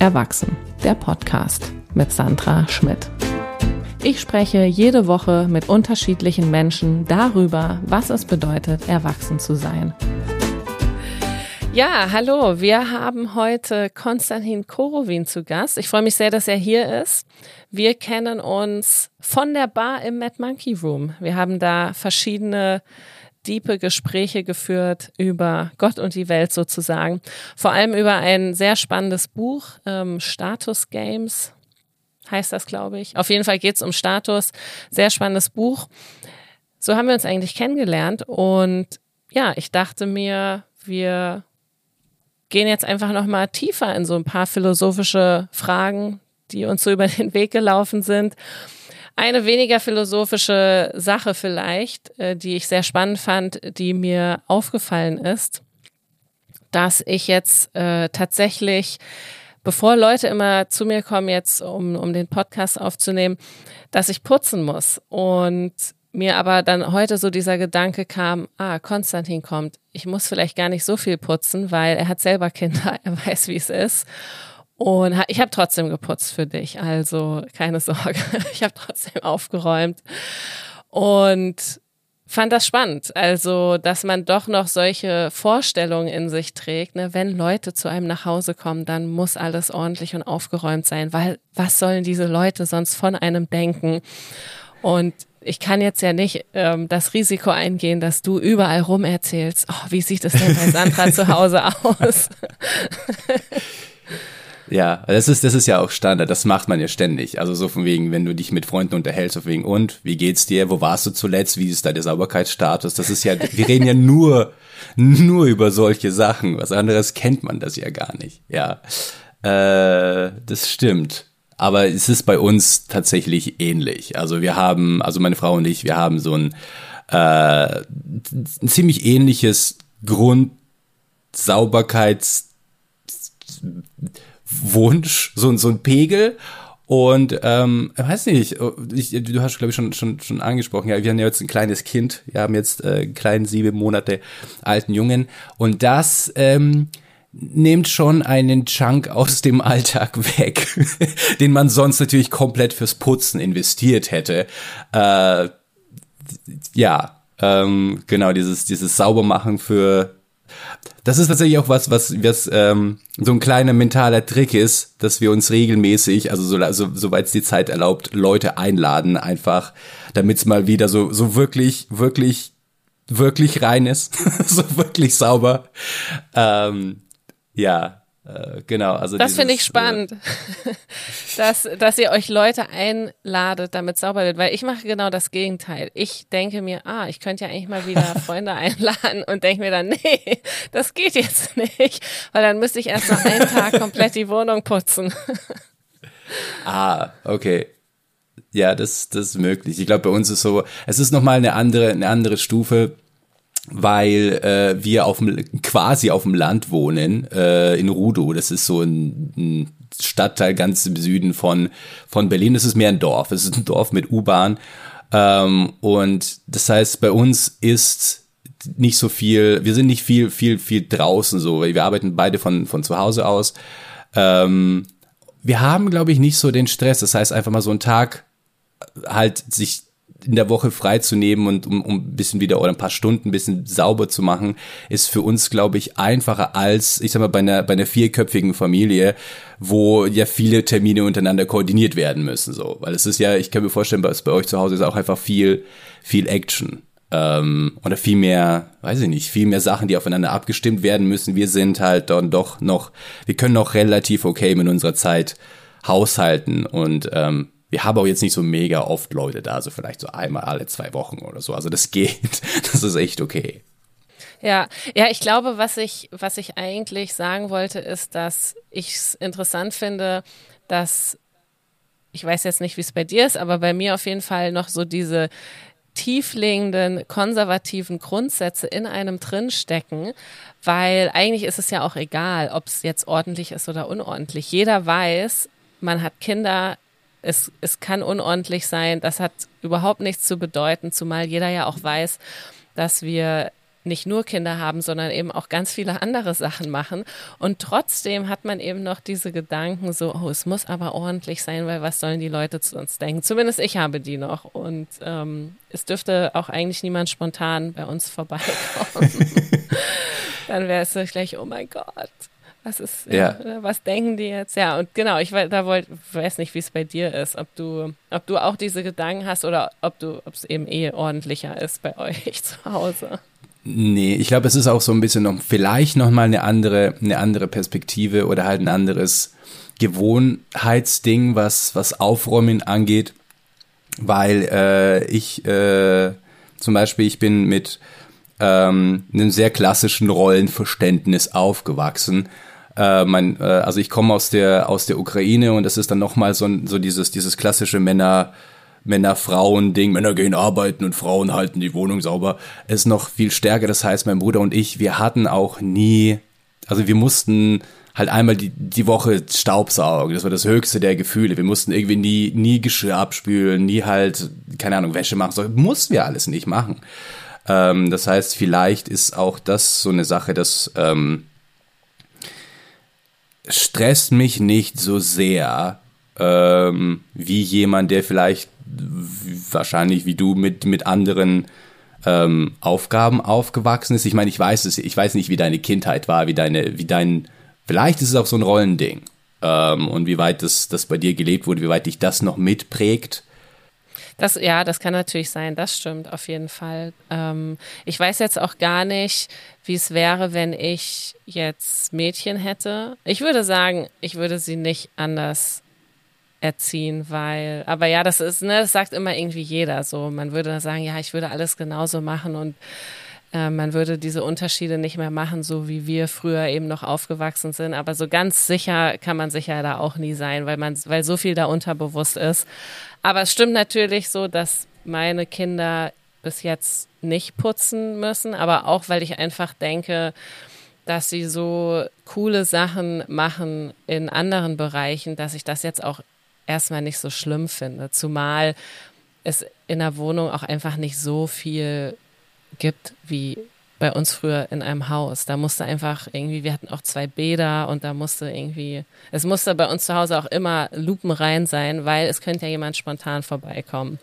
Erwachsen, der Podcast mit Sandra Schmidt. Ich spreche jede Woche mit unterschiedlichen Menschen darüber, was es bedeutet, erwachsen zu sein. Ja, hallo, wir haben heute Konstantin Korowin zu Gast. Ich freue mich sehr, dass er hier ist. Wir kennen uns von der Bar im Mad Monkey Room. Wir haben da verschiedene diepe Gespräche geführt über Gott und die Welt sozusagen. Vor allem über ein sehr spannendes Buch, ähm, Status Games heißt das, glaube ich. Auf jeden Fall geht es um Status. Sehr spannendes Buch. So haben wir uns eigentlich kennengelernt. Und ja, ich dachte mir, wir gehen jetzt einfach nochmal tiefer in so ein paar philosophische Fragen, die uns so über den Weg gelaufen sind. Eine weniger philosophische Sache vielleicht, äh, die ich sehr spannend fand, die mir aufgefallen ist, dass ich jetzt äh, tatsächlich, bevor Leute immer zu mir kommen, jetzt um, um den Podcast aufzunehmen, dass ich putzen muss. Und mir aber dann heute so dieser Gedanke kam, ah, Konstantin kommt, ich muss vielleicht gar nicht so viel putzen, weil er hat selber Kinder, er weiß, wie es ist. Und ich habe trotzdem geputzt für dich, also keine Sorge. Ich habe trotzdem aufgeräumt und fand das spannend. Also, dass man doch noch solche Vorstellungen in sich trägt. Ne? Wenn Leute zu einem nach Hause kommen, dann muss alles ordentlich und aufgeräumt sein, weil was sollen diese Leute sonst von einem denken? Und ich kann jetzt ja nicht ähm, das Risiko eingehen, dass du überall rum erzählst, oh, wie sieht es denn bei Sandra zu Hause aus? Ja, das ist, das ist ja auch Standard, das macht man ja ständig. Also so von wegen, wenn du dich mit Freunden unterhältst, so von wegen, und, wie geht's dir, wo warst du zuletzt, wie ist da der Sauberkeitsstatus? Das ist ja, wir reden ja nur, nur über solche Sachen. Was anderes kennt man das ja gar nicht. Ja, äh, das stimmt. Aber es ist bei uns tatsächlich ähnlich. Also wir haben, also meine Frau und ich, wir haben so ein, äh, ein ziemlich ähnliches Grundsauberkeits Wunsch, so, so ein Pegel. Und ähm, weiß nicht, ich, du hast, glaube ich, schon, schon, schon angesprochen, ja, wir haben ja jetzt ein kleines Kind, wir haben jetzt äh, einen kleinen sieben Monate alten Jungen. Und das ähm, nimmt schon einen Chunk aus dem Alltag weg, den man sonst natürlich komplett fürs Putzen investiert hätte. Äh, ja, ähm, genau, dieses, dieses Saubermachen für das ist tatsächlich auch was, was, was ähm, so ein kleiner mentaler Trick ist, dass wir uns regelmäßig, also so, so, soweit es die Zeit erlaubt, Leute einladen, einfach, damit es mal wieder so, so wirklich, wirklich, wirklich rein ist, so wirklich sauber. Ähm, ja, genau, also das finde ich äh, spannend, äh, dass dass ihr euch Leute einladet, damit sauber wird, weil ich mache genau das Gegenteil. Ich denke mir, ah, ich könnte ja eigentlich mal wieder Freunde einladen und denke mir dann, nee, das geht jetzt nicht, weil dann müsste ich erst noch einen Tag komplett die Wohnung putzen. ah, okay. Ja, das das ist möglich. Ich glaube, bei uns ist so, es ist noch mal eine andere eine andere Stufe weil äh, wir auf dem, quasi auf dem Land wohnen, äh, in Rudow. Das ist so ein, ein Stadtteil ganz im Süden von, von Berlin. Das ist mehr ein Dorf. Es ist ein Dorf mit U-Bahn. Ähm, und das heißt, bei uns ist nicht so viel, wir sind nicht viel, viel, viel draußen so, wir arbeiten beide von, von zu Hause aus. Ähm, wir haben, glaube ich, nicht so den Stress. Das heißt, einfach mal so einen Tag halt sich in der Woche freizunehmen und um, um ein bisschen wieder oder ein paar Stunden ein bisschen sauber zu machen, ist für uns, glaube ich, einfacher als, ich sag mal, bei einer, bei einer vierköpfigen Familie, wo ja viele Termine untereinander koordiniert werden müssen, so. Weil es ist ja, ich kann mir vorstellen, bei, bei euch zu Hause ist auch einfach viel, viel Action. Ähm, oder viel mehr, weiß ich nicht, viel mehr Sachen, die aufeinander abgestimmt werden müssen. Wir sind halt dann doch noch, wir können noch relativ okay mit unserer Zeit haushalten und ähm, wir haben auch jetzt nicht so mega oft Leute da, so vielleicht so einmal alle zwei Wochen oder so. Also das geht. Das ist echt okay. Ja, ja, ich glaube, was ich, was ich eigentlich sagen wollte, ist, dass ich es interessant finde, dass ich weiß jetzt nicht, wie es bei dir ist, aber bei mir auf jeden Fall noch so diese tiefliegenden konservativen Grundsätze in einem drinstecken, weil eigentlich ist es ja auch egal, ob es jetzt ordentlich ist oder unordentlich. Jeder weiß, man hat Kinder, es, es kann unordentlich sein, das hat überhaupt nichts zu bedeuten, zumal jeder ja auch weiß, dass wir nicht nur Kinder haben, sondern eben auch ganz viele andere Sachen machen. Und trotzdem hat man eben noch diese Gedanken so, oh, es muss aber ordentlich sein, weil was sollen die Leute zu uns denken? Zumindest ich habe die noch. Und ähm, es dürfte auch eigentlich niemand spontan bei uns vorbeikommen. Dann wäre es gleich, oh mein Gott. Was ist, ja. ja. was denken die jetzt? Ja, und genau, ich da wollt, weiß nicht, wie es bei dir ist, ob du, ob du auch diese Gedanken hast oder ob du, ob es eben eh ordentlicher ist bei euch zu Hause. Nee, ich glaube, es ist auch so ein bisschen noch, vielleicht nochmal eine andere, eine andere Perspektive oder halt ein anderes Gewohnheitsding, was, was Aufräumen angeht. Weil äh, ich äh, zum Beispiel, ich bin mit ähm, einem sehr klassischen Rollenverständnis aufgewachsen. Äh, mein, äh, also ich komme aus der, aus der Ukraine und das ist dann nochmal so, so dieses, dieses klassische Männer, Männer-Frauen-Ding, Männer gehen arbeiten und Frauen halten die Wohnung sauber, ist noch viel stärker. Das heißt, mein Bruder und ich, wir hatten auch nie, also wir mussten halt einmal die, die Woche Staubsaugen. Das war das höchste der Gefühle. Wir mussten irgendwie nie, nie Geschirr abspülen, nie halt, keine Ahnung, Wäsche machen. So mussten wir alles nicht machen. Ähm, das heißt, vielleicht ist auch das so eine Sache, das ähm, stresst mich nicht so sehr ähm, wie jemand, der vielleicht wahrscheinlich wie du mit, mit anderen ähm, Aufgaben aufgewachsen ist. Ich meine, ich weiß es, ich weiß nicht, wie deine Kindheit war, wie deine, wie dein, vielleicht ist es auch so ein Rollending. Ähm, und wie weit das, das bei dir gelebt wurde, wie weit dich das noch mitprägt. Das, ja, das kann natürlich sein, das stimmt auf jeden Fall. Ähm, ich weiß jetzt auch gar nicht, wie es wäre, wenn ich jetzt Mädchen hätte. Ich würde sagen, ich würde sie nicht anders erziehen, weil, aber ja, das ist, ne, das sagt immer irgendwie jeder so. Man würde sagen, ja, ich würde alles genauso machen und äh, man würde diese Unterschiede nicht mehr machen, so wie wir früher eben noch aufgewachsen sind. Aber so ganz sicher kann man sich ja da auch nie sein, weil man, weil so viel da unterbewusst ist. Aber es stimmt natürlich so, dass meine Kinder bis jetzt nicht putzen müssen, aber auch, weil ich einfach denke, dass sie so coole Sachen machen in anderen Bereichen, dass ich das jetzt auch erstmal nicht so schlimm finde. Zumal es in der Wohnung auch einfach nicht so viel gibt wie bei uns früher in einem Haus. Da musste einfach irgendwie, wir hatten auch zwei Bäder und da musste irgendwie, es musste bei uns zu Hause auch immer lupenrein sein, weil es könnte ja jemand spontan vorbeikommen.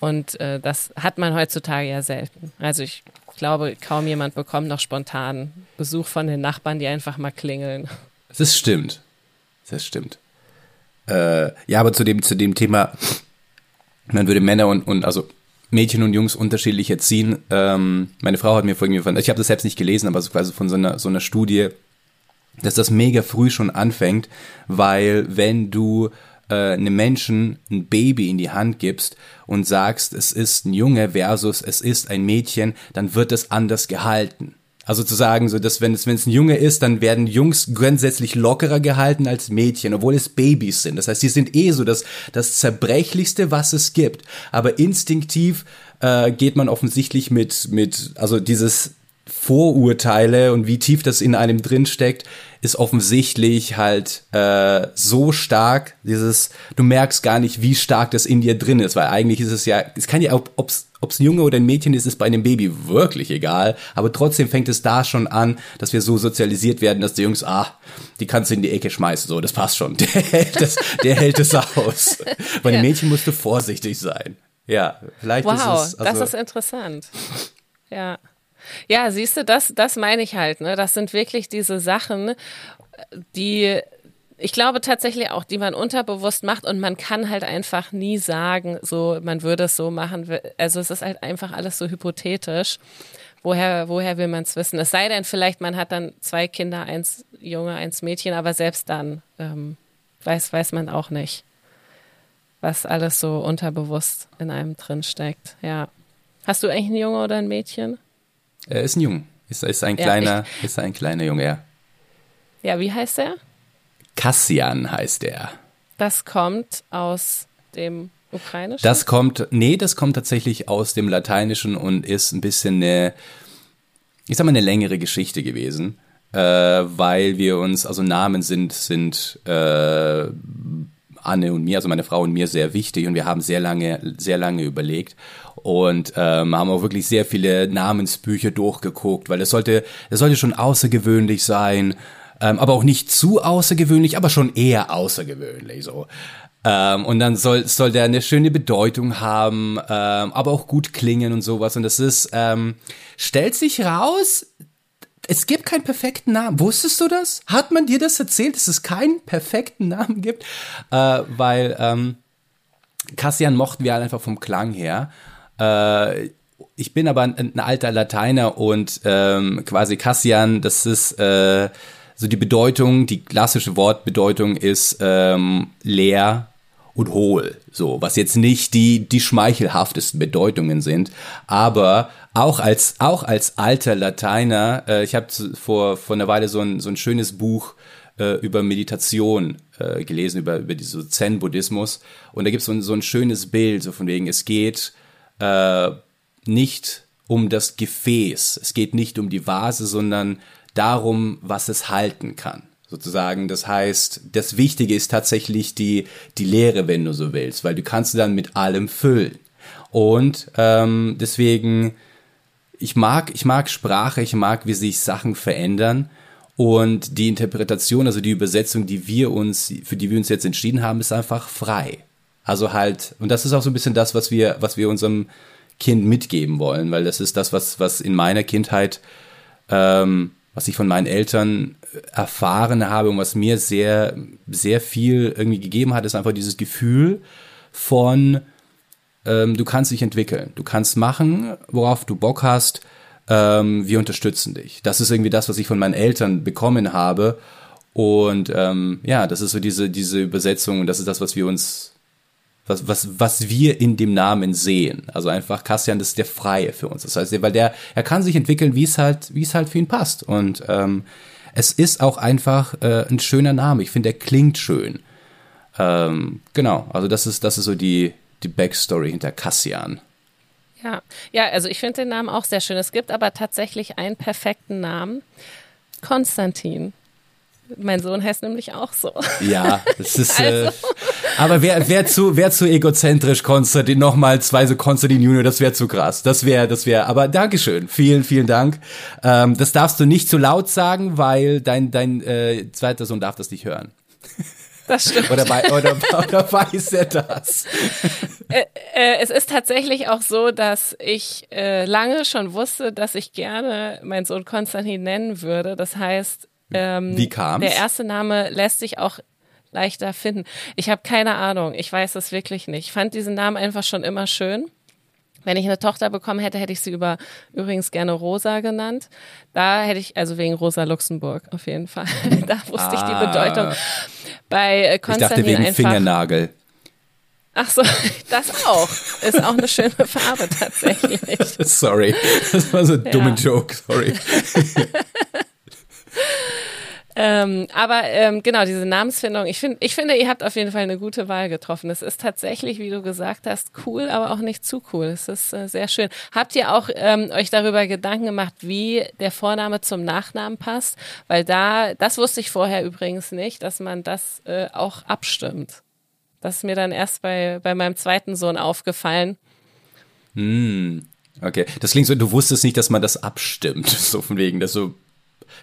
Und äh, das hat man heutzutage ja selten. Also ich glaube, kaum jemand bekommt noch spontan Besuch von den Nachbarn, die einfach mal klingeln. Das stimmt. Das stimmt. Äh, ja, aber zu dem, zu dem Thema, man würde Männer und, und also Mädchen und Jungs unterschiedlich erziehen. Ähm, meine Frau hat mir vorhin von, ich habe das selbst nicht gelesen, aber so quasi von so einer, so einer Studie, dass das mega früh schon anfängt, weil wenn du äh, einem Menschen ein Baby in die Hand gibst und sagst, es ist ein Junge versus es ist ein Mädchen, dann wird es anders gehalten. Also zu sagen, so dass wenn es wenn es ein Junge ist, dann werden Jungs grundsätzlich lockerer gehalten als Mädchen, obwohl es Babys sind. Das heißt, sie sind eh so das das zerbrechlichste, was es gibt. Aber instinktiv äh, geht man offensichtlich mit mit also dieses Vorurteile und wie tief das in einem drin steckt, ist offensichtlich halt äh, so stark. Dieses, du merkst gar nicht, wie stark das in dir drin ist, weil eigentlich ist es ja, es kann ja, ob es ein Junge oder ein Mädchen ist, ist bei einem Baby wirklich egal. Aber trotzdem fängt es da schon an, dass wir so sozialisiert werden, dass die Jungs, ah, die kannst du in die Ecke schmeißen, so, das passt schon. Der hält das, der hält es aus. Bei einem ja. Mädchen musst du vorsichtig sein. Ja, vielleicht wow, ist es. Also, das ist interessant. Ja. Ja, siehst du, das, das meine ich halt. Ne? Das sind wirklich diese Sachen, die ich glaube tatsächlich auch, die man unterbewusst macht und man kann halt einfach nie sagen, so man würde es so machen. Also es ist halt einfach alles so hypothetisch. Woher, woher will man es wissen? Es sei denn, vielleicht man hat dann zwei Kinder, eins Junge, eins Mädchen, aber selbst dann ähm, weiß, weiß man auch nicht, was alles so unterbewusst in einem drin steckt. Ja. Hast du eigentlich ein Junge oder ein Mädchen? Er ist ein Junge. Ist, ist ein kleiner, ja, ist ein kleiner Junge, ja. Ja, wie heißt er? Kassian heißt er. Das kommt aus dem Ukrainischen? Das kommt, nee, das kommt tatsächlich aus dem Lateinischen und ist ein bisschen eine, ich sag mal, eine längere Geschichte gewesen, äh, weil wir uns, also Namen sind, sind äh, Anne und mir, also meine Frau und mir sehr wichtig und wir haben sehr lange, sehr lange überlegt und ähm, haben auch wirklich sehr viele Namensbücher durchgeguckt, weil es sollte, es sollte schon außergewöhnlich sein, ähm, aber auch nicht zu außergewöhnlich, aber schon eher außergewöhnlich so. Ähm, und dann soll, soll der eine schöne Bedeutung haben, ähm, aber auch gut klingen und sowas. Und das ist, ähm, stellt sich raus, es gibt keinen perfekten Namen. Wusstest du das? Hat man dir das erzählt, dass es keinen perfekten Namen gibt? Äh, weil ähm, Cassian mochten wir einfach vom Klang her. Äh, ich bin aber ein, ein alter Lateiner und ähm, quasi Cassian, das ist äh, so die Bedeutung, die klassische Wortbedeutung ist ähm, leer und hohl, so, was jetzt nicht die, die schmeichelhaftesten Bedeutungen sind, aber auch als, auch als alter Lateiner, äh, ich habe vor, vor einer Weile so ein, so ein schönes Buch äh, über Meditation äh, gelesen, über, über diese Zen-Buddhismus. Und da gibt so es so ein schönes Bild, so von wegen, es geht äh, nicht um das Gefäß, es geht nicht um die Vase, sondern darum, was es halten kann. Sozusagen, das heißt, das Wichtige ist tatsächlich die, die Lehre, wenn du so willst, weil du kannst dann mit allem füllen. Und ähm, deswegen, ich mag, ich mag Sprache, ich mag, wie sich Sachen verändern. Und die Interpretation, also die Übersetzung, die wir uns, für die wir uns jetzt entschieden haben, ist einfach frei. Also halt, und das ist auch so ein bisschen das, was wir, was wir unserem Kind mitgeben wollen, weil das ist das, was, was in meiner Kindheit ähm, was ich von meinen Eltern erfahren habe und was mir sehr, sehr viel irgendwie gegeben hat, ist einfach dieses Gefühl von, ähm, du kannst dich entwickeln, du kannst machen, worauf du Bock hast, ähm, wir unterstützen dich. Das ist irgendwie das, was ich von meinen Eltern bekommen habe. Und ähm, ja, das ist so diese, diese Übersetzung und das ist das, was wir uns was, was, was wir in dem Namen sehen. Also einfach Kassian, das ist der Freie für uns. Das heißt, weil der, er kann sich entwickeln, wie es halt, wie es halt für ihn passt. Und ähm, es ist auch einfach äh, ein schöner Name. Ich finde, der klingt schön. Ähm, genau, also das ist, das ist so die, die Backstory hinter Kassian. Ja, ja, also ich finde den Namen auch sehr schön. Es gibt aber tatsächlich einen perfekten Namen. Konstantin. Mein Sohn heißt nämlich auch so. Ja, das ist. Äh, also. Äh, aber wer, wer zu, wer zu egozentrisch Konstantin nochmal zwei so Konstantin Junior, das wäre zu krass. Das wäre, das wäre. Aber Dankeschön, vielen, vielen Dank. Ähm, das darfst du nicht zu laut sagen, weil dein dein äh, zweiter Sohn darf das nicht hören. Das stimmt. Oder, oder, oder weiß er das? Äh, äh, es ist tatsächlich auch so, dass ich äh, lange schon wusste, dass ich gerne meinen Sohn Konstantin nennen würde. Das heißt, ähm, Wie kam's? Der erste Name lässt sich auch leichter finden. Ich habe keine Ahnung. Ich weiß es wirklich nicht. Ich fand diesen Namen einfach schon immer schön. Wenn ich eine Tochter bekommen hätte, hätte ich sie über übrigens gerne Rosa genannt. Da hätte ich, also wegen Rosa Luxemburg auf jeden Fall. da wusste ah. ich die ah. Bedeutung. Bei Konstantin ich dachte wegen einfach, Fingernagel. Ach so, das auch. Ist auch eine schöne Farbe tatsächlich. sorry, das war so ein ja. dummer Joke, sorry. Ähm, aber ähm, genau, diese Namensfindung, ich, find, ich finde, ihr habt auf jeden Fall eine gute Wahl getroffen. Es ist tatsächlich, wie du gesagt hast, cool, aber auch nicht zu cool. Es ist äh, sehr schön. Habt ihr auch ähm, euch darüber Gedanken gemacht, wie der Vorname zum Nachnamen passt? Weil da, das wusste ich vorher übrigens nicht, dass man das äh, auch abstimmt. Das ist mir dann erst bei, bei meinem zweiten Sohn aufgefallen. Hm. Okay, das klingt so, du wusstest nicht, dass man das abstimmt, so von wegen, dass so,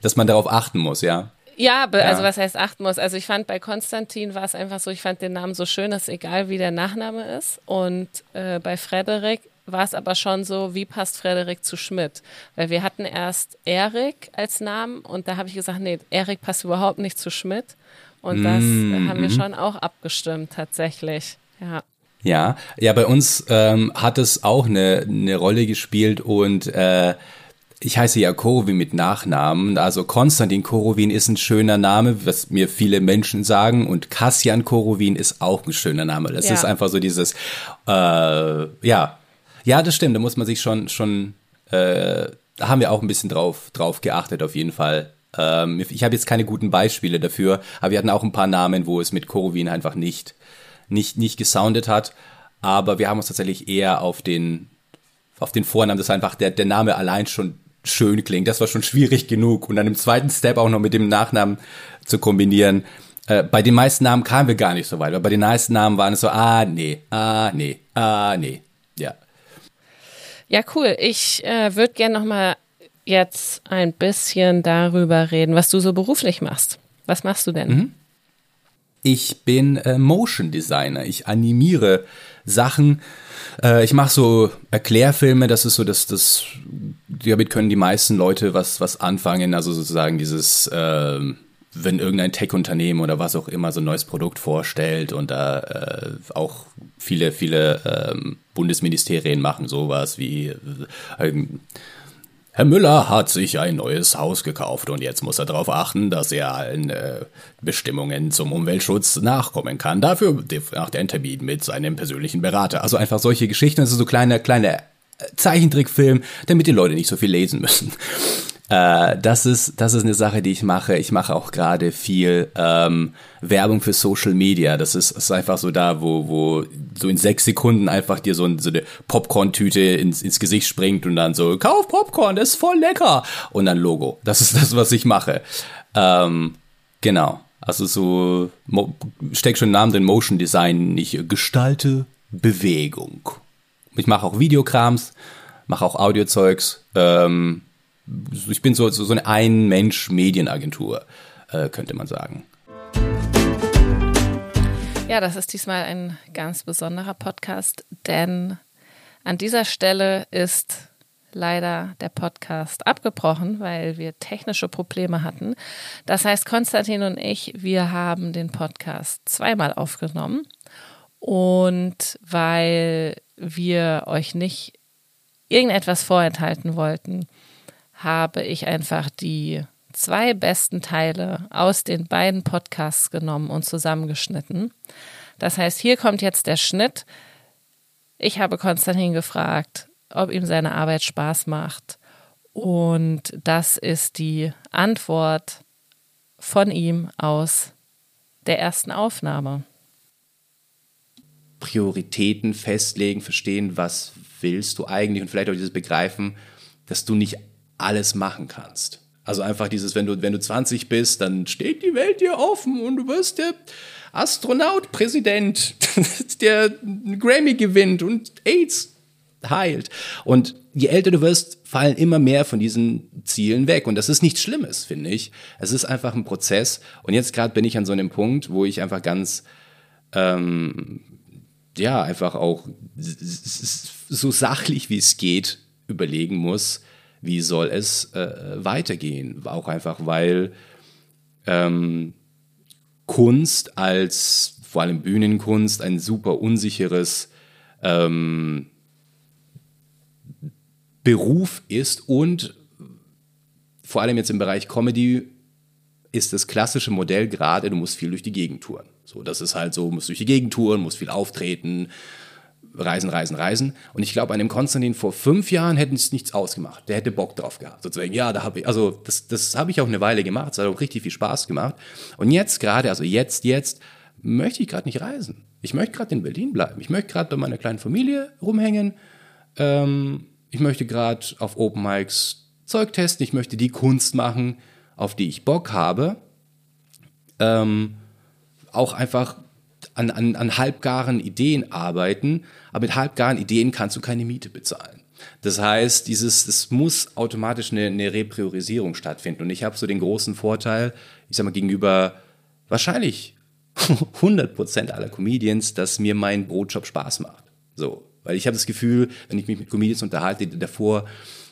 dass man darauf achten muss, ja? Ja, also was heißt achten muss? Also ich fand bei Konstantin war es einfach so, ich fand den Namen so schön, dass egal wie der Nachname ist. Und äh, bei Frederik war es aber schon so, wie passt Frederik zu Schmidt? Weil wir hatten erst Erik als Namen und da habe ich gesagt, nee, Erik passt überhaupt nicht zu Schmidt. Und das mm, haben wir mhm. schon auch abgestimmt, tatsächlich. Ja. Ja, ja, bei uns ähm, hat es auch eine, eine Rolle gespielt und äh, ich heiße ja Korowin mit Nachnamen. Also Konstantin Korowin ist ein schöner Name, was mir viele Menschen sagen. Und Kassian Korowin ist auch ein schöner Name. Das ja. ist einfach so dieses, äh, ja. Ja, das stimmt. Da muss man sich schon, schon, äh, da haben wir auch ein bisschen drauf, drauf geachtet, auf jeden Fall. Ähm, ich habe jetzt keine guten Beispiele dafür, aber wir hatten auch ein paar Namen, wo es mit Korowin einfach nicht, nicht, nicht gesoundet hat. Aber wir haben uns tatsächlich eher auf den, auf den Vornamen, das ist einfach der, der Name allein schon schön klingt. Das war schon schwierig genug. Und dann im zweiten Step auch noch mit dem Nachnamen zu kombinieren. Äh, bei den meisten Namen kamen wir gar nicht so weit. Aber bei den meisten Namen waren es so, ah, nee, ah, nee, ah, nee. Ja. Ja, cool. Ich äh, würde gerne noch mal jetzt ein bisschen darüber reden, was du so beruflich machst. Was machst du denn? Mhm. Ich bin äh, Motion Designer. Ich animiere Sachen. Äh, ich mache so Erklärfilme. Das ist so, dass das damit können die meisten Leute was was anfangen. Also sozusagen dieses äh, wenn irgendein Tech-Unternehmen oder was auch immer so ein neues Produkt vorstellt und da äh, auch viele, viele ähm, Bundesministerien machen sowas wie äh, Herr Müller hat sich ein neues Haus gekauft und jetzt muss er darauf achten, dass er allen äh, Bestimmungen zum Umweltschutz nachkommen kann. Dafür macht er einen Termin mit seinem persönlichen Berater. Also einfach solche Geschichten, also so kleine, kleine Zeichentrickfilm, damit die Leute nicht so viel lesen müssen. Äh, das ist das ist eine Sache, die ich mache. Ich mache auch gerade viel ähm, Werbung für Social Media. Das ist, ist einfach so da, wo wo so in sechs Sekunden einfach dir so, ein, so eine Popcorn-Tüte ins, ins Gesicht springt und dann so Kauf Popcorn, das ist voll lecker und dann Logo. Das ist das, was ich mache. Ähm, genau. Also so steckt schon Namen drin Motion Design. Ich gestalte Bewegung. Ich mache auch Videokrams, mache auch Audiozeugs. Ähm, ich bin so, so, eine Ein-Mensch-Medienagentur, äh, könnte man sagen. Ja, das ist diesmal ein ganz besonderer Podcast, denn an dieser Stelle ist leider der Podcast abgebrochen, weil wir technische Probleme hatten. Das heißt, Konstantin und ich, wir haben den Podcast zweimal aufgenommen und weil wir euch nicht irgendetwas vorenthalten wollten, habe ich einfach die zwei besten Teile aus den beiden Podcasts genommen und zusammengeschnitten. Das heißt, hier kommt jetzt der Schnitt. Ich habe Konstantin gefragt, ob ihm seine Arbeit Spaß macht. Und das ist die Antwort von ihm aus der ersten Aufnahme. Prioritäten festlegen, verstehen, was willst du eigentlich und vielleicht auch dieses Begreifen, dass du nicht alles machen kannst. Also einfach dieses, wenn du, wenn du 20 bist, dann steht die Welt dir offen und du wirst der Astronaut, Präsident, der Grammy gewinnt und AIDS heilt. Und je älter du wirst, fallen immer mehr von diesen Zielen weg. Und das ist nichts Schlimmes, finde ich. Es ist einfach ein Prozess. Und jetzt gerade bin ich an so einem Punkt, wo ich einfach ganz, ähm, ja, einfach auch so sachlich wie es geht überlegen muss, wie soll es äh, weitergehen. Auch einfach, weil ähm, Kunst als vor allem Bühnenkunst ein super unsicheres ähm, Beruf ist und vor allem jetzt im Bereich Comedy ist das klassische Modell gerade, du musst viel durch die Gegend touren. So, das ist halt so, musst durch die Gegend touren, musst viel auftreten, reisen, reisen, reisen. Und ich glaube, einem Konstantin vor fünf Jahren hätten es nichts ausgemacht. Der hätte Bock drauf gehabt. Sozusagen, ja, da habe ich, also das, das habe ich auch eine Weile gemacht. Es hat auch richtig viel Spaß gemacht. Und jetzt gerade, also jetzt, jetzt, möchte ich gerade nicht reisen. Ich möchte gerade in Berlin bleiben. Ich möchte gerade bei meiner kleinen Familie rumhängen. Ähm, ich möchte gerade auf Open Mics Zeug testen. Ich möchte die Kunst machen, auf die ich Bock habe. Ähm, auch einfach an, an, an halbgaren Ideen arbeiten, aber mit halbgaren Ideen kannst du keine Miete bezahlen. Das heißt, dieses, es muss automatisch eine, eine Repriorisierung stattfinden. Und ich habe so den großen Vorteil, ich sag mal, gegenüber wahrscheinlich 100% aller Comedians, dass mir mein Brotjob Spaß macht. So. Weil ich habe das Gefühl, wenn ich mich mit Comedians unterhalte, die davor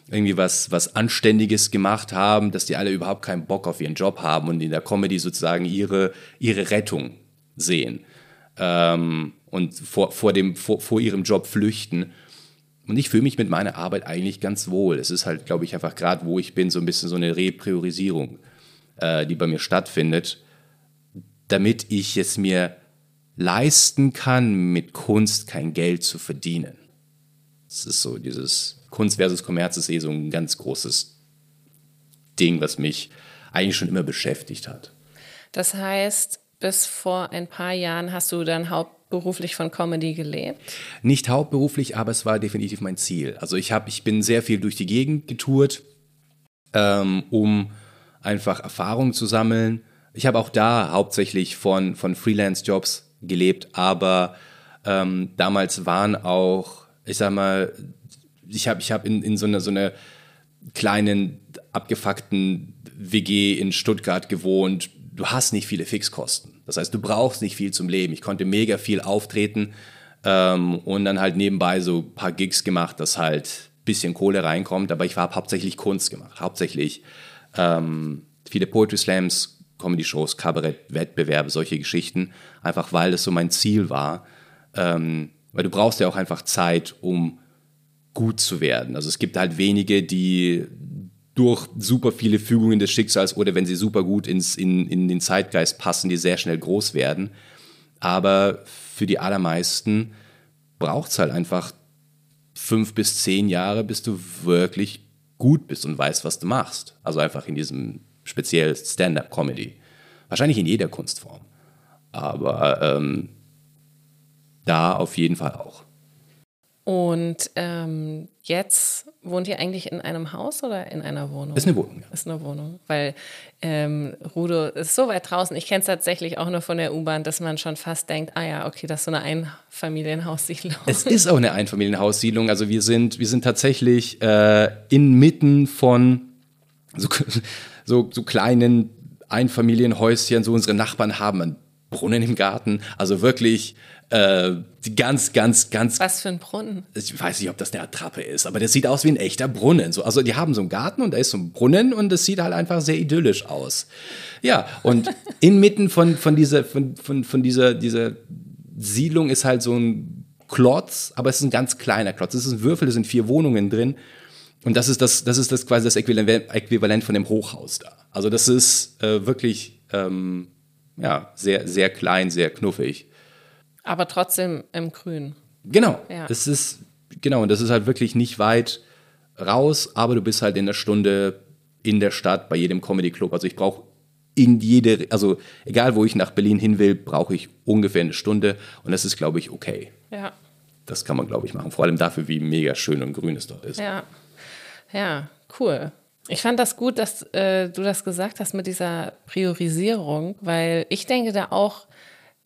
irgendwie was, was Anständiges gemacht haben, dass die alle überhaupt keinen Bock auf ihren Job haben und in der Comedy sozusagen ihre, ihre Rettung sehen ähm, und vor, vor, dem, vor, vor ihrem Job flüchten. Und ich fühle mich mit meiner Arbeit eigentlich ganz wohl. Es ist halt, glaube ich, einfach gerade, wo ich bin, so ein bisschen so eine Repriorisierung, äh, die bei mir stattfindet, damit ich es mir leisten kann, mit Kunst kein Geld zu verdienen. Es ist so dieses Kunst versus Kommerz ist eh so ein ganz großes Ding, was mich eigentlich schon immer beschäftigt hat. Das heißt, bis vor ein paar Jahren hast du dann hauptberuflich von Comedy gelebt? Nicht hauptberuflich, aber es war definitiv mein Ziel. Also ich habe, ich bin sehr viel durch die Gegend getourt, ähm, um einfach Erfahrungen zu sammeln. Ich habe auch da hauptsächlich von, von Freelance-Jobs gelebt, aber ähm, damals waren auch, ich sag mal, ich habe ich hab in, in so einer so eine kleinen, abgefuckten WG in Stuttgart gewohnt. Du hast nicht viele Fixkosten. Das heißt, du brauchst nicht viel zum Leben. Ich konnte mega viel auftreten ähm, und dann halt nebenbei so ein paar Gigs gemacht, dass halt bisschen Kohle reinkommt. Aber ich habe hauptsächlich Kunst gemacht. Hauptsächlich ähm, viele Poetry Slams, Comedy-Shows, Kabarett, Wettbewerbe, solche Geschichten. Einfach weil das so mein Ziel war. Ähm, weil du brauchst ja auch einfach Zeit, um gut zu werden. Also es gibt halt wenige, die durch super viele Fügungen des Schicksals oder wenn sie super gut ins, in, in den Zeitgeist passen, die sehr schnell groß werden. Aber für die allermeisten braucht es halt einfach fünf bis zehn Jahre, bis du wirklich gut bist und weißt, was du machst. Also einfach in diesem speziell Stand-up-Comedy. Wahrscheinlich in jeder Kunstform. Aber ähm, da auf jeden Fall auch. Und ähm, jetzt wohnt ihr eigentlich in einem Haus oder in einer Wohnung? Ist eine Wohnung. Ja. Ist eine Wohnung, weil ähm, Rudo ist so weit draußen. Ich kenne es tatsächlich auch nur von der U-Bahn, dass man schon fast denkt, ah ja, okay, das ist so eine Einfamilienhaussiedlung. Es ist auch eine Einfamilienhaussiedlung. Also wir sind, wir sind tatsächlich äh, inmitten von so, so, so kleinen Einfamilienhäuschen. So unsere Nachbarn haben einen Brunnen im Garten. Also wirklich äh, ganz, ganz, ganz. Was für ein Brunnen? Ich weiß nicht, ob das eine Attrappe ist, aber das sieht aus wie ein echter Brunnen. So, also die haben so einen Garten und da ist so ein Brunnen und das sieht halt einfach sehr idyllisch aus. Ja, und inmitten von, von dieser, von, von, von dieser, dieser Siedlung ist halt so ein Klotz, aber es ist ein ganz kleiner Klotz. Es ist ein Würfel, da sind vier Wohnungen drin. Und das ist das, das ist das quasi das Äquivalent von dem Hochhaus da. Also das ist äh, wirklich ähm, ja, sehr, sehr klein, sehr knuffig. Aber trotzdem im Grün. Genau. Ja. Das ist, genau, und das ist halt wirklich nicht weit raus, aber du bist halt in der Stunde in der Stadt bei jedem Comedy Club. Also ich brauche in jede, also egal wo ich nach Berlin hin will, brauche ich ungefähr eine Stunde und das ist, glaube ich, okay. Ja. Das kann man, glaube ich, machen. Vor allem dafür, wie mega schön und grün es dort ist. Ja. Ja, cool. Ich fand das gut, dass äh, du das gesagt hast mit dieser Priorisierung, weil ich denke da auch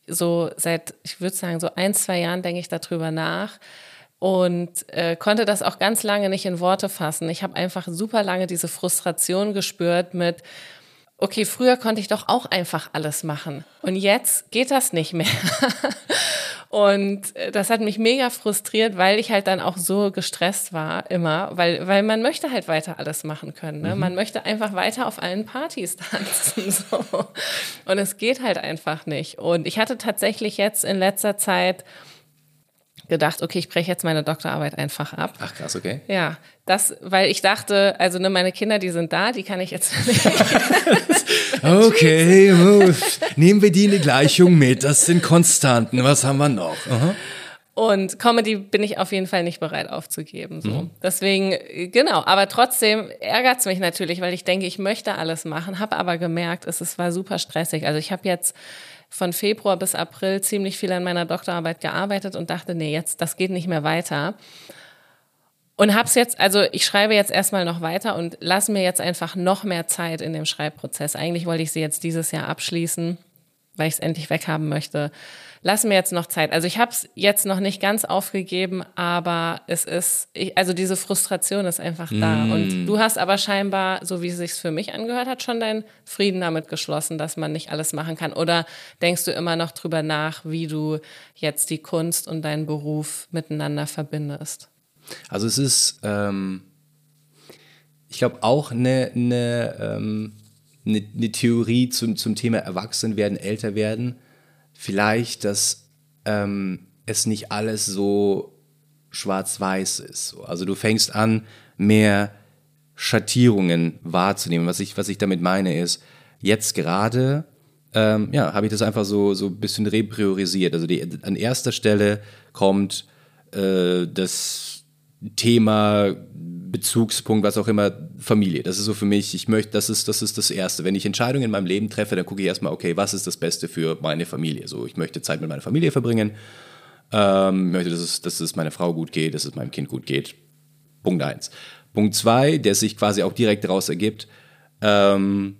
so seit, ich würde sagen, so ein, zwei Jahren denke ich darüber nach und äh, konnte das auch ganz lange nicht in Worte fassen. Ich habe einfach super lange diese Frustration gespürt mit, okay, früher konnte ich doch auch einfach alles machen und jetzt geht das nicht mehr. Und äh, das hat mich mega frustriert, weil ich halt dann auch so gestresst war immer, weil, weil man möchte halt weiter alles machen können. Ne? Mhm. Man möchte einfach weiter auf allen Partys tanzen. So. Und es geht halt einfach nicht. Und ich hatte tatsächlich jetzt in letzter Zeit gedacht, okay, ich breche jetzt meine Doktorarbeit einfach ab. Ach krass, okay. Ja, das, weil ich dachte, also ne, meine Kinder, die sind da, die kann ich jetzt nicht. okay, nehmen wir die in die Gleichung mit. Das sind Konstanten. Was haben wir noch? Aha. Und Comedy bin ich auf jeden Fall nicht bereit aufzugeben. So. Mhm. Deswegen, genau, aber trotzdem ärgert es mich natürlich, weil ich denke, ich möchte alles machen, habe aber gemerkt, es, es war super stressig. Also ich habe jetzt von Februar bis April ziemlich viel an meiner Doktorarbeit gearbeitet und dachte, nee, jetzt, das geht nicht mehr weiter. Und hab's jetzt, also ich schreibe jetzt erstmal noch weiter und lass mir jetzt einfach noch mehr Zeit in dem Schreibprozess. Eigentlich wollte ich sie jetzt dieses Jahr abschließen, weil ich es endlich weghaben möchte lass mir jetzt noch Zeit. Also ich habe es jetzt noch nicht ganz aufgegeben, aber es ist, ich, also diese Frustration ist einfach da. Mm. Und du hast aber scheinbar, so wie es sich für mich angehört hat, schon deinen Frieden damit geschlossen, dass man nicht alles machen kann. Oder denkst du immer noch drüber nach, wie du jetzt die Kunst und deinen Beruf miteinander verbindest? Also es ist, ähm, ich glaube, auch eine, eine, ähm, eine, eine Theorie zum, zum Thema Erwachsenwerden, älter werden vielleicht, dass ähm, es nicht alles so schwarz-weiß ist. Also du fängst an, mehr Schattierungen wahrzunehmen. Was ich, was ich damit meine ist, jetzt gerade ähm, ja, habe ich das einfach so, so ein bisschen repriorisiert. Also die, an erster Stelle kommt äh, das Thema Bezugspunkt, was auch immer, Familie. Das ist so für mich, ich möchte, das ist, das ist das Erste. Wenn ich Entscheidungen in meinem Leben treffe, dann gucke ich erstmal, okay, was ist das Beste für meine Familie? So, ich möchte Zeit mit meiner Familie verbringen, ähm, möchte, dass es, dass es meiner Frau gut geht, dass es meinem Kind gut geht. Punkt eins. Punkt zwei, der sich quasi auch direkt daraus ergibt, ähm,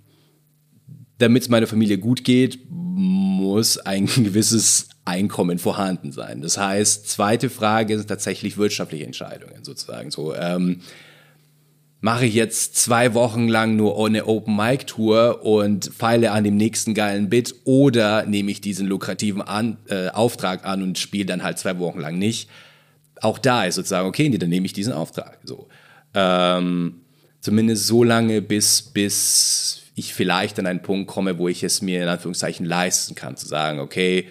damit es meiner Familie gut geht, muss ein gewisses Einkommen vorhanden sein. Das heißt, zweite Frage sind tatsächlich wirtschaftliche Entscheidungen sozusagen. So, ähm, mache ich jetzt zwei Wochen lang nur eine Open Mic Tour und feile an dem nächsten geilen Bit oder nehme ich diesen lukrativen an, äh, Auftrag an und spiele dann halt zwei Wochen lang nicht. Auch da ist sozusagen, okay, nee, dann nehme ich diesen Auftrag. So. Ähm, zumindest so lange, bis, bis ich vielleicht an einen Punkt komme, wo ich es mir in Anführungszeichen leisten kann, zu sagen, okay,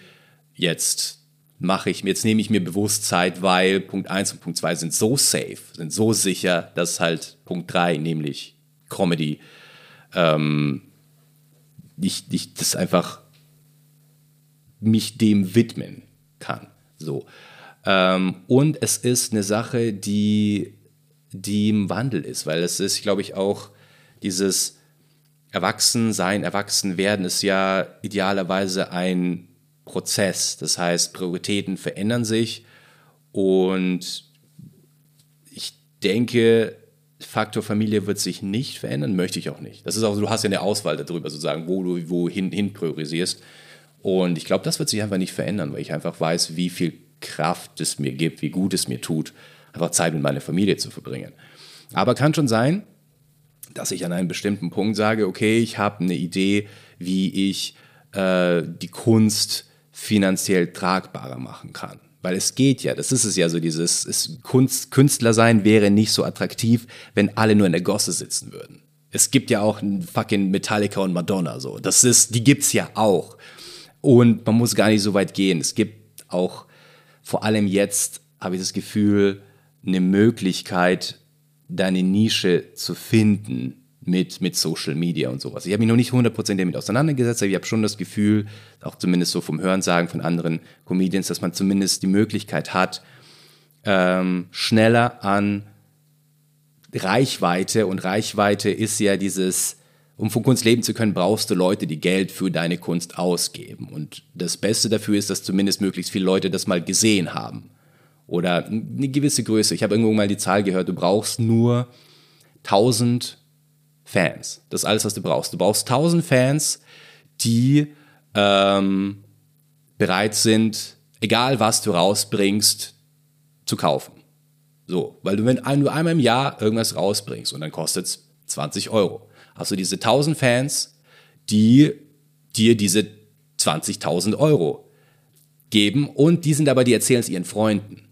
jetzt mache ich, jetzt nehme ich mir bewusst Zeit, weil Punkt 1 und Punkt 2 sind so safe, sind so sicher, dass halt Punkt 3, nämlich Comedy, ähm, ich, ich das einfach mich dem widmen kann. So. Ähm, und es ist eine Sache, die, die im Wandel ist, weil es ist, glaube ich, auch dieses Erwachsensein, Erwachsenwerden ist ja idealerweise ein Prozess. Das heißt, Prioritäten verändern sich und ich denke, Faktor Familie wird sich nicht verändern, möchte ich auch nicht. Das ist auch, du hast ja eine Auswahl darüber, sozusagen, wo du wohin hin priorisierst. Und ich glaube, das wird sich einfach nicht verändern, weil ich einfach weiß, wie viel Kraft es mir gibt, wie gut es mir tut, einfach Zeit mit meiner Familie zu verbringen. Aber kann schon sein, dass ich an einem bestimmten Punkt sage, okay, ich habe eine Idee, wie ich äh, die Kunst finanziell tragbarer machen kann. Weil es geht ja, das ist es ja so, dieses es, Kunst, Künstler sein wäre nicht so attraktiv, wenn alle nur in der Gosse sitzen würden. Es gibt ja auch fucking Metallica und Madonna so. Das ist, die gibt's ja auch. Und man muss gar nicht so weit gehen. Es gibt auch, vor allem jetzt, habe ich das Gefühl, eine Möglichkeit, deine Nische zu finden, mit, mit Social Media und sowas. Ich habe mich noch nicht 100% damit auseinandergesetzt, aber ich habe schon das Gefühl, auch zumindest so vom Hörensagen von anderen Comedians, dass man zumindest die Möglichkeit hat, ähm, schneller an Reichweite und Reichweite ist ja dieses, um von Kunst leben zu können, brauchst du Leute, die Geld für deine Kunst ausgeben. Und das Beste dafür ist, dass zumindest möglichst viele Leute das mal gesehen haben. Oder eine gewisse Größe. Ich habe irgendwo mal die Zahl gehört, du brauchst nur 1000 Fans. Das ist alles, was du brauchst. Du brauchst 1000 Fans, die ähm, bereit sind, egal was du rausbringst, zu kaufen. So, weil du, wenn du einmal im Jahr irgendwas rausbringst und dann kostet es 20 Euro, hast du diese 1000 Fans, die dir diese 20.000 Euro geben und die sind aber, die erzählen es ihren Freunden.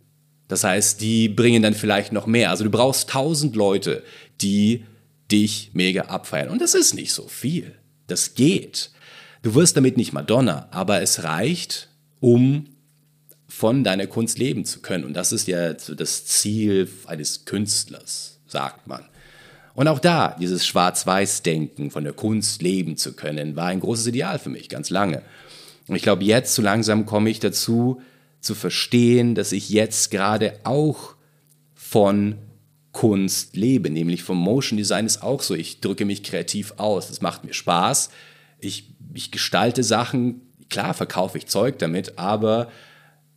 Das heißt, die bringen dann vielleicht noch mehr. Also du brauchst 1000 Leute, die dich mega abfeiern. Und das ist nicht so viel. Das geht. Du wirst damit nicht Madonna, aber es reicht, um von deiner Kunst leben zu können. Und das ist ja das Ziel eines Künstlers, sagt man. Und auch da, dieses Schwarz-Weiß-Denken, von der Kunst leben zu können, war ein großes Ideal für mich, ganz lange. Und ich glaube, jetzt so langsam komme ich dazu, zu verstehen, dass ich jetzt gerade auch von Kunst lebe, nämlich vom Motion Design ist auch so. Ich drücke mich kreativ aus, es macht mir Spaß. Ich, ich gestalte Sachen, klar verkaufe ich Zeug damit, aber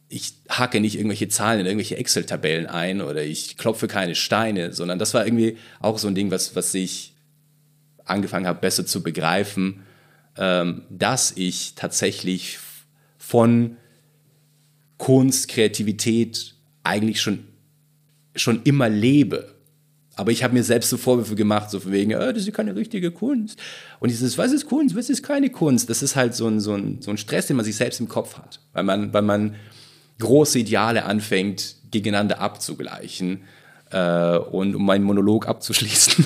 ich hacke nicht irgendwelche Zahlen in irgendwelche Excel-Tabellen ein oder ich klopfe keine Steine, sondern das war irgendwie auch so ein Ding, was, was ich angefangen habe, besser zu begreifen, ähm, dass ich tatsächlich von Kunst, Kreativität eigentlich schon schon immer lebe. Aber ich habe mir selbst so Vorwürfe gemacht, so von wegen, oh, das ist keine richtige Kunst. Und dieses, was ist Kunst, was ist keine Kunst? Das ist halt so ein, so ein, so ein Stress, den man sich selbst im Kopf hat. Weil man, weil man große Ideale anfängt, gegeneinander abzugleichen. Äh, und um meinen Monolog abzuschließen.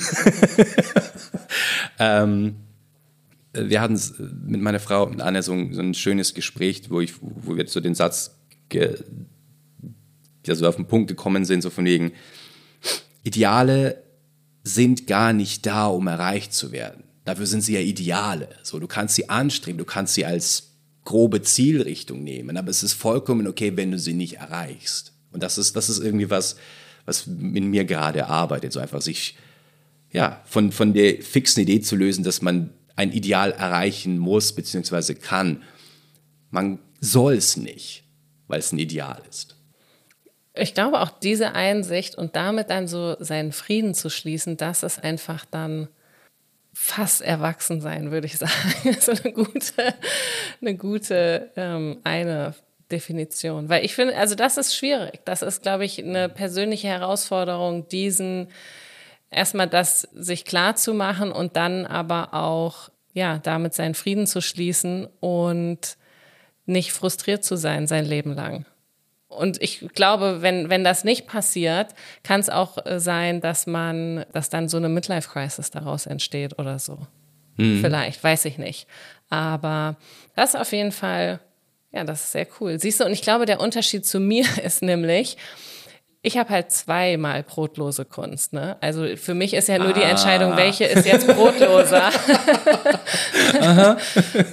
ähm, wir hatten mit meiner Frau Anne so ein, so ein schönes Gespräch, wo, ich, wo wir so den Satz die so auf den Punkt gekommen sind, so von wegen, Ideale sind gar nicht da, um erreicht zu werden. Dafür sind sie ja Ideale. So, du kannst sie anstreben, du kannst sie als grobe Zielrichtung nehmen, aber es ist vollkommen okay, wenn du sie nicht erreichst. Und das ist, das ist irgendwie was, was in mir gerade arbeitet, so einfach sich, ja, von, von der fixen Idee zu lösen, dass man ein Ideal erreichen muss, beziehungsweise kann. Man soll es nicht, weil es ein Ideal ist. Ich glaube auch diese Einsicht und damit dann so seinen Frieden zu schließen, das ist einfach dann fast erwachsen sein, würde ich sagen. so eine gute, eine gute ähm, eine Definition. Weil ich finde, also das ist schwierig. Das ist, glaube ich, eine persönliche Herausforderung, diesen erstmal das sich klar zu machen und dann aber auch, ja, damit seinen Frieden zu schließen und nicht frustriert zu sein sein Leben lang. Und ich glaube, wenn, wenn das nicht passiert, kann es auch äh, sein, dass man, dass dann so eine Midlife-Crisis daraus entsteht oder so. Mhm. Vielleicht, weiß ich nicht. Aber das ist auf jeden Fall, ja, das ist sehr cool. Siehst du, und ich glaube, der Unterschied zu mir ist nämlich, ich habe halt zweimal brotlose Kunst. Ne? Also für mich ist ja nur ah. die Entscheidung, welche ist jetzt brotloser.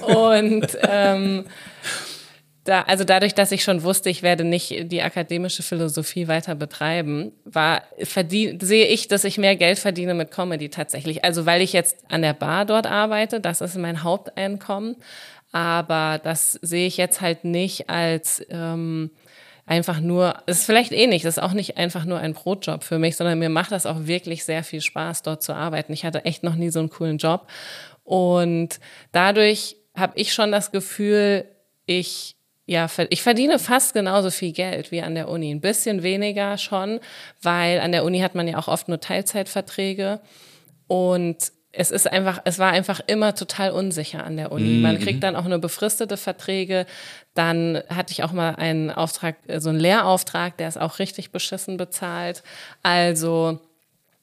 und ähm, da, also dadurch, dass ich schon wusste, ich werde nicht die akademische Philosophie weiter betreiben, war verdien, sehe ich, dass ich mehr Geld verdiene mit Comedy tatsächlich. Also weil ich jetzt an der Bar dort arbeite, das ist mein Haupteinkommen. Aber das sehe ich jetzt halt nicht als ähm, einfach nur, es ist vielleicht eh nicht, das ist auch nicht einfach nur ein Brotjob für mich, sondern mir macht das auch wirklich sehr viel Spaß, dort zu arbeiten. Ich hatte echt noch nie so einen coolen Job. Und dadurch habe ich schon das Gefühl, ich ja, ich verdiene fast genauso viel Geld wie an der Uni. Ein bisschen weniger schon, weil an der Uni hat man ja auch oft nur Teilzeitverträge. Und es ist einfach, es war einfach immer total unsicher an der Uni. Man mhm. kriegt dann auch nur befristete Verträge. Dann hatte ich auch mal einen Auftrag, so einen Lehrauftrag, der ist auch richtig beschissen bezahlt. Also,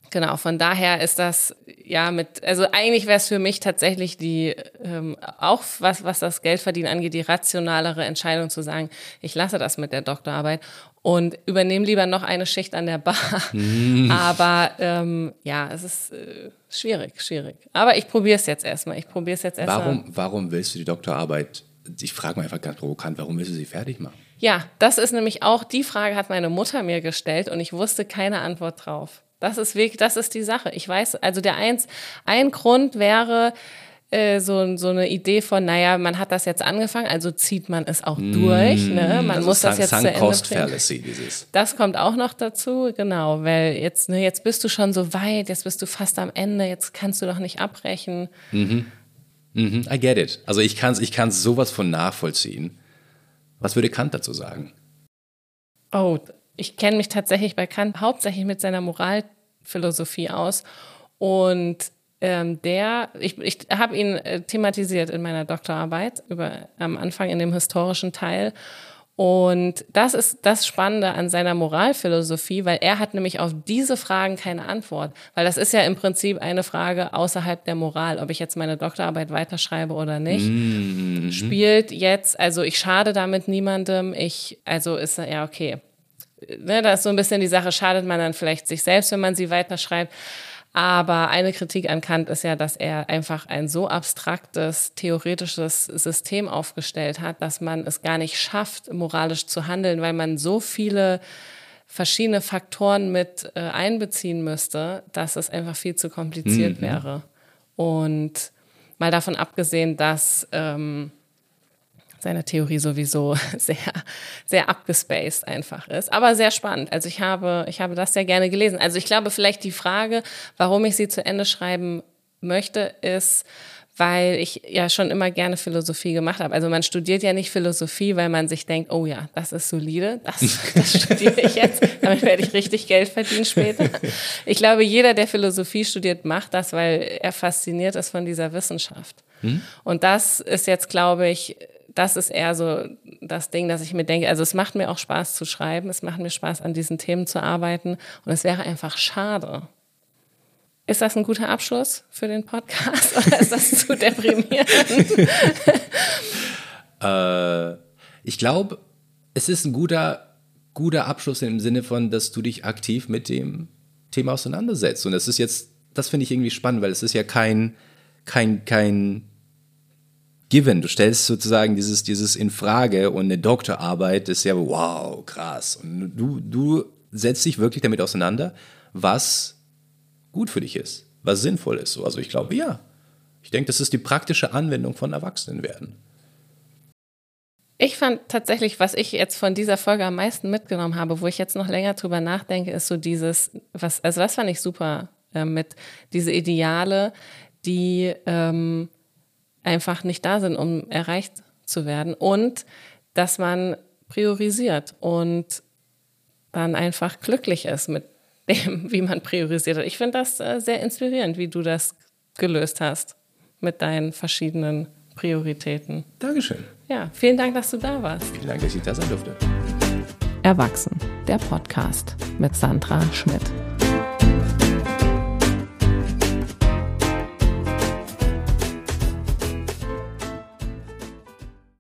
Genau, von daher ist das ja mit, also eigentlich wäre es für mich tatsächlich die, ähm, auch was, was das Geldverdienen angeht, die rationalere Entscheidung zu sagen, ich lasse das mit der Doktorarbeit und übernehme lieber noch eine Schicht an der Bar. Mm. Aber ähm, ja, es ist äh, schwierig, schwierig. Aber ich probiere es jetzt erstmal. Ich probiere es jetzt erstmal. Warum, warum willst du die Doktorarbeit? Ich frage mal einfach ganz provokant, warum willst du sie fertig machen? Ja, das ist nämlich auch die Frage, hat meine Mutter mir gestellt und ich wusste keine Antwort drauf. Das ist wirklich, das ist die Sache. Ich weiß, also der eins, ein Grund wäre, äh, so, so eine Idee von, naja, man hat das jetzt angefangen, also zieht man es auch durch. Mm, ne? Man muss das jetzt zu Ende bringen. Dieses. Das kommt auch noch dazu, genau, weil jetzt, ne, jetzt bist du schon so weit, jetzt bist du fast am Ende, jetzt kannst du doch nicht abbrechen. Mhm. Mhm, I get it. Also ich kann es ich kann's sowas von nachvollziehen. Was würde Kant dazu sagen? Oh, ich kenne mich tatsächlich bei Kant hauptsächlich mit seiner Moralphilosophie aus. Und ähm, der, ich, ich habe ihn äh, thematisiert in meiner Doktorarbeit über am Anfang in dem historischen Teil. Und das ist das Spannende an seiner Moralphilosophie, weil er hat nämlich auf diese Fragen keine Antwort. Weil das ist ja im Prinzip eine Frage außerhalb der Moral, ob ich jetzt meine Doktorarbeit weiterschreibe oder nicht. Mhm. Spielt jetzt, also ich schade damit niemandem, ich, also ist ja okay ne, da ist so ein bisschen die Sache, schadet man dann vielleicht sich selbst, wenn man sie weiterschreibt. Aber eine Kritik an Kant ist ja, dass er einfach ein so abstraktes, theoretisches System aufgestellt hat, dass man es gar nicht schafft, moralisch zu handeln, weil man so viele verschiedene Faktoren mit äh, einbeziehen müsste, dass es einfach viel zu kompliziert mhm. wäre. Und mal davon abgesehen, dass ähm, seine Theorie sowieso sehr, sehr abgespaced einfach ist, aber sehr spannend. Also ich habe, ich habe das sehr gerne gelesen. Also ich glaube, vielleicht die Frage, warum ich sie zu Ende schreiben möchte, ist, weil ich ja schon immer gerne Philosophie gemacht habe. Also man studiert ja nicht Philosophie, weil man sich denkt, oh ja, das ist solide, das, das studiere ich jetzt, damit werde ich richtig Geld verdienen später. Ich glaube, jeder, der Philosophie studiert, macht das, weil er fasziniert ist von dieser Wissenschaft. Hm? Und das ist jetzt, glaube ich, das ist eher so das Ding, dass ich mir denke, also es macht mir auch Spaß zu schreiben, es macht mir Spaß, an diesen Themen zu arbeiten und es wäre einfach schade. Ist das ein guter Abschluss für den Podcast oder ist das zu deprimierend? äh, ich glaube, es ist ein guter, guter Abschluss im Sinne von, dass du dich aktiv mit dem Thema auseinandersetzt. Und das ist jetzt, das finde ich irgendwie spannend, weil es ist ja kein, kein, kein given. Du stellst sozusagen dieses, dieses in Frage und eine Doktorarbeit ist ja wow, krass. Und du, du setzt dich wirklich damit auseinander, was gut für dich ist, was sinnvoll ist. Also ich glaube, ja. Ich denke, das ist die praktische Anwendung von Erwachsenenwerden. Ich fand tatsächlich, was ich jetzt von dieser Folge am meisten mitgenommen habe, wo ich jetzt noch länger drüber nachdenke, ist so dieses, was, also das fand ich super äh, mit diese Ideale, die ähm, einfach nicht da sind, um erreicht zu werden. Und dass man priorisiert und dann einfach glücklich ist mit dem, wie man priorisiert hat. Ich finde das äh, sehr inspirierend, wie du das gelöst hast mit deinen verschiedenen Prioritäten. Dankeschön. Ja, vielen Dank, dass du da warst. Vielen Dank, dass ich da sein durfte. Erwachsen, der Podcast mit Sandra Schmidt.